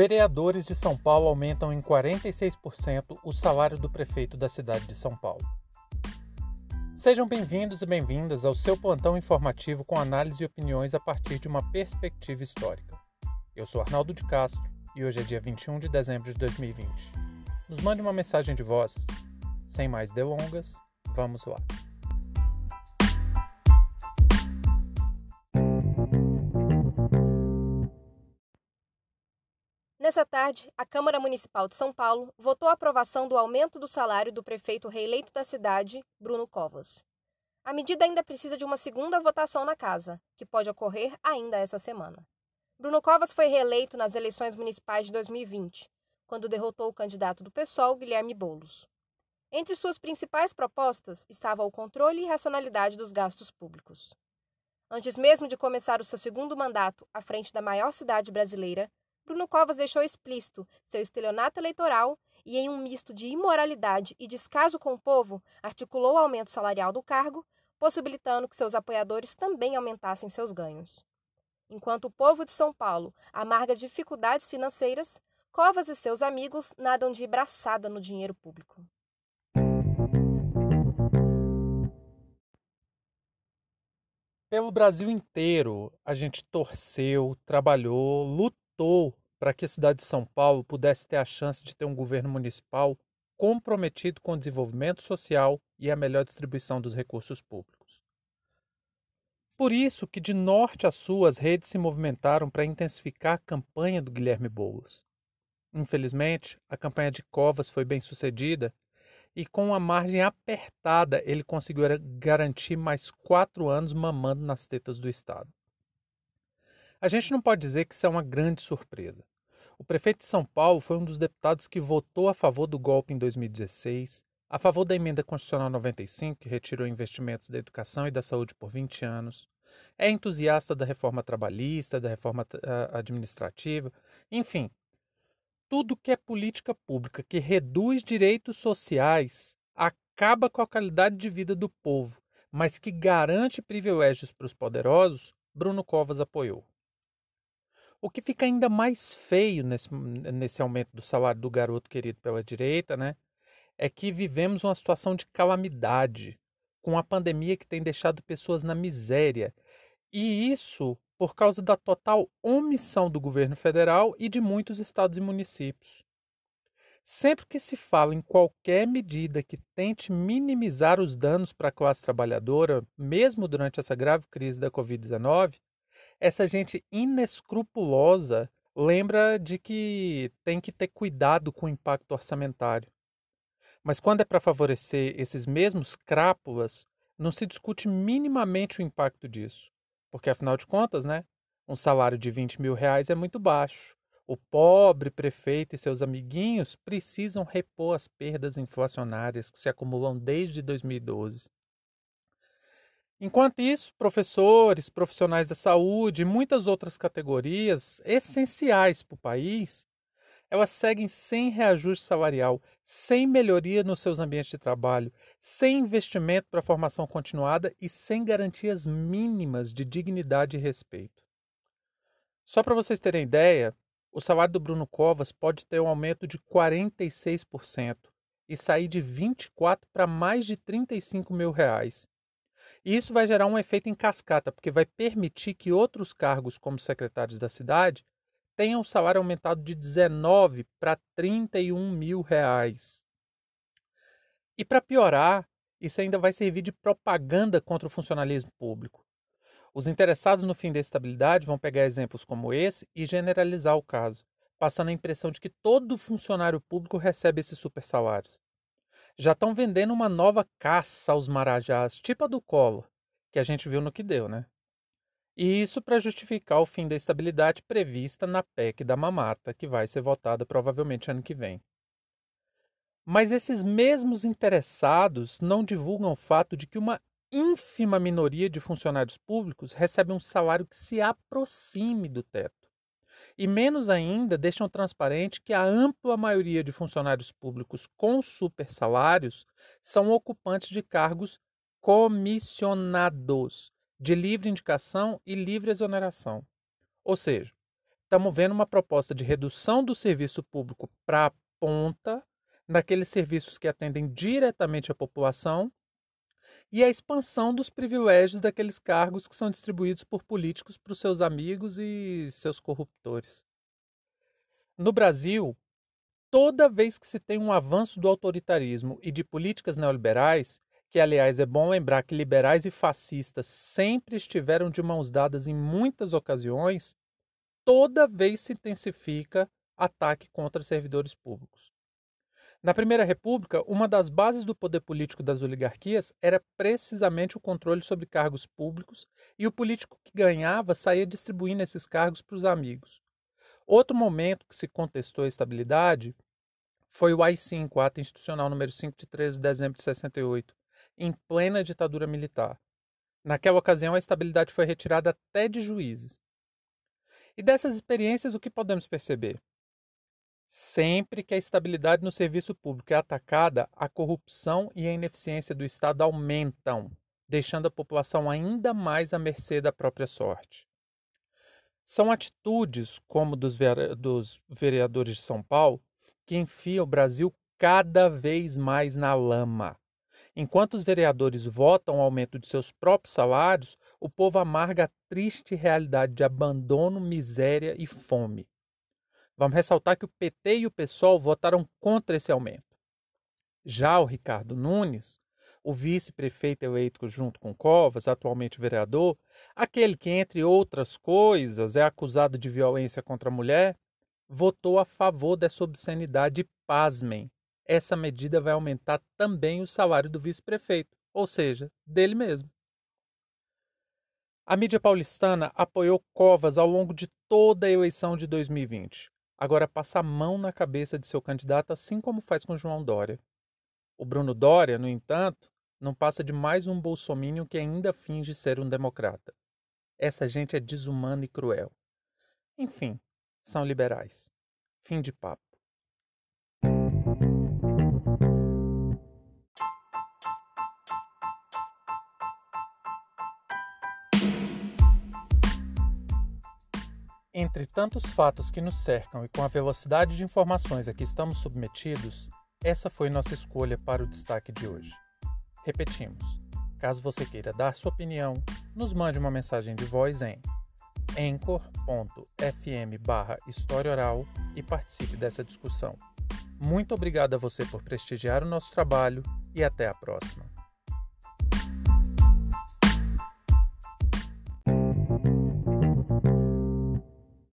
Vereadores de São Paulo aumentam em 46% o salário do prefeito da cidade de São Paulo. Sejam bem-vindos e bem-vindas ao seu plantão informativo com análise e opiniões a partir de uma perspectiva histórica. Eu sou Arnaldo de Castro e hoje é dia 21 de dezembro de 2020. Nos mande uma mensagem de voz. Sem mais delongas, vamos lá. Nessa tarde, a Câmara Municipal de São Paulo votou a aprovação do aumento do salário do prefeito reeleito da cidade, Bruno Covas. A medida ainda precisa de uma segunda votação na casa, que pode ocorrer ainda essa semana. Bruno Covas foi reeleito nas eleições municipais de 2020, quando derrotou o candidato do PSOL, Guilherme Boulos. Entre suas principais propostas estava o controle e racionalidade dos gastos públicos. Antes mesmo de começar o seu segundo mandato à frente da maior cidade brasileira, Bruno Covas deixou explícito seu estelionato eleitoral e, em um misto de imoralidade e descaso com o povo, articulou o aumento salarial do cargo, possibilitando que seus apoiadores também aumentassem seus ganhos. Enquanto o povo de São Paulo amarga dificuldades financeiras, Covas e seus amigos nadam de braçada no dinheiro público. Pelo Brasil inteiro, a gente torceu, trabalhou, lutou para que a cidade de São Paulo pudesse ter a chance de ter um governo municipal comprometido com o desenvolvimento social e a melhor distribuição dos recursos públicos. Por isso que de norte a sul as redes se movimentaram para intensificar a campanha do Guilherme Boulos. Infelizmente, a campanha de Covas foi bem sucedida e com uma margem apertada ele conseguiu garantir mais quatro anos mamando nas tetas do Estado. A gente não pode dizer que isso é uma grande surpresa. O prefeito de São Paulo foi um dos deputados que votou a favor do golpe em 2016, a favor da emenda constitucional 95, que retirou investimentos da educação e da saúde por 20 anos, é entusiasta da reforma trabalhista, da reforma administrativa, enfim, tudo que é política pública que reduz direitos sociais, acaba com a qualidade de vida do povo, mas que garante privilégios para os poderosos, Bruno Covas apoiou. O que fica ainda mais feio nesse, nesse aumento do salário do garoto querido pela direita, né? É que vivemos uma situação de calamidade, com a pandemia que tem deixado pessoas na miséria. E isso por causa da total omissão do governo federal e de muitos estados e municípios. Sempre que se fala em qualquer medida que tente minimizar os danos para a classe trabalhadora, mesmo durante essa grave crise da Covid-19, essa gente inescrupulosa lembra de que tem que ter cuidado com o impacto orçamentário. Mas quando é para favorecer esses mesmos crápulas, não se discute minimamente o impacto disso. Porque, afinal de contas, né, um salário de 20 mil reais é muito baixo. O pobre prefeito e seus amiguinhos precisam repor as perdas inflacionárias que se acumulam desde 2012. Enquanto isso, professores, profissionais da saúde e muitas outras categorias essenciais para o país, elas seguem sem reajuste salarial, sem melhoria nos seus ambientes de trabalho, sem investimento para formação continuada e sem garantias mínimas de dignidade e respeito. Só para vocês terem ideia, o salário do Bruno Covas pode ter um aumento de 46% e sair de 24 para mais de 35 mil reais. E isso vai gerar um efeito em cascata, porque vai permitir que outros cargos, como secretários da cidade, tenham o salário aumentado de 19 para 31 mil reais. E para piorar, isso ainda vai servir de propaganda contra o funcionalismo público. Os interessados no fim da estabilidade vão pegar exemplos como esse e generalizar o caso, passando a impressão de que todo funcionário público recebe esses super salários já estão vendendo uma nova caça aos marajás, tipo a do Collor, que a gente viu no que deu, né? E isso para justificar o fim da estabilidade prevista na PEC da mamata, que vai ser votada provavelmente ano que vem. Mas esses mesmos interessados não divulgam o fato de que uma ínfima minoria de funcionários públicos recebe um salário que se aproxime do teto. E menos ainda deixam transparente que a ampla maioria de funcionários públicos com super salários são ocupantes de cargos comissionados, de livre indicação e livre exoneração. Ou seja, estamos vendo uma proposta de redução do serviço público para a ponta, naqueles serviços que atendem diretamente a população, e a expansão dos privilégios daqueles cargos que são distribuídos por políticos para os seus amigos e seus corruptores. No Brasil, toda vez que se tem um avanço do autoritarismo e de políticas neoliberais, que aliás é bom lembrar que liberais e fascistas sempre estiveram de mãos dadas em muitas ocasiões, toda vez se intensifica ataque contra servidores públicos. Na Primeira República, uma das bases do poder político das oligarquias era precisamente o controle sobre cargos públicos e o político que ganhava saía distribuindo esses cargos para os amigos. Outro momento que se contestou a estabilidade foi o AI-5, Ato Institucional número 5 de 13 de dezembro de 68, em plena ditadura militar. Naquela ocasião, a estabilidade foi retirada até de juízes. E dessas experiências, o que podemos perceber? Sempre que a estabilidade no serviço público é atacada, a corrupção e a ineficiência do Estado aumentam, deixando a população ainda mais à mercê da própria sorte. São atitudes, como dos vereadores de São Paulo, que enfiam o Brasil cada vez mais na lama. Enquanto os vereadores votam o aumento de seus próprios salários, o povo amarga a triste realidade de abandono, miséria e fome. Vamos ressaltar que o PT e o PSOL votaram contra esse aumento. Já o Ricardo Nunes, o vice-prefeito eleito junto com Covas, atualmente vereador, aquele que, entre outras coisas, é acusado de violência contra a mulher, votou a favor dessa obscenidade pasmem, essa medida vai aumentar também o salário do vice-prefeito, ou seja, dele mesmo. A mídia paulistana apoiou Covas ao longo de toda a eleição de 2020 agora passa a mão na cabeça de seu candidato, assim como faz com João Dória. O Bruno Dória, no entanto, não passa de mais um bolsomínio que ainda finge ser um democrata. Essa gente é desumana e cruel. Enfim, são liberais. Fim de papo. Entre tantos fatos que nos cercam e com a velocidade de informações a que estamos submetidos, essa foi nossa escolha para o destaque de hoje. Repetimos: caso você queira dar sua opinião, nos mande uma mensagem de voz em anchor.fm barra História Oral e participe dessa discussão. Muito obrigado a você por prestigiar o nosso trabalho e até a próxima.